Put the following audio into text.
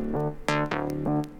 Thank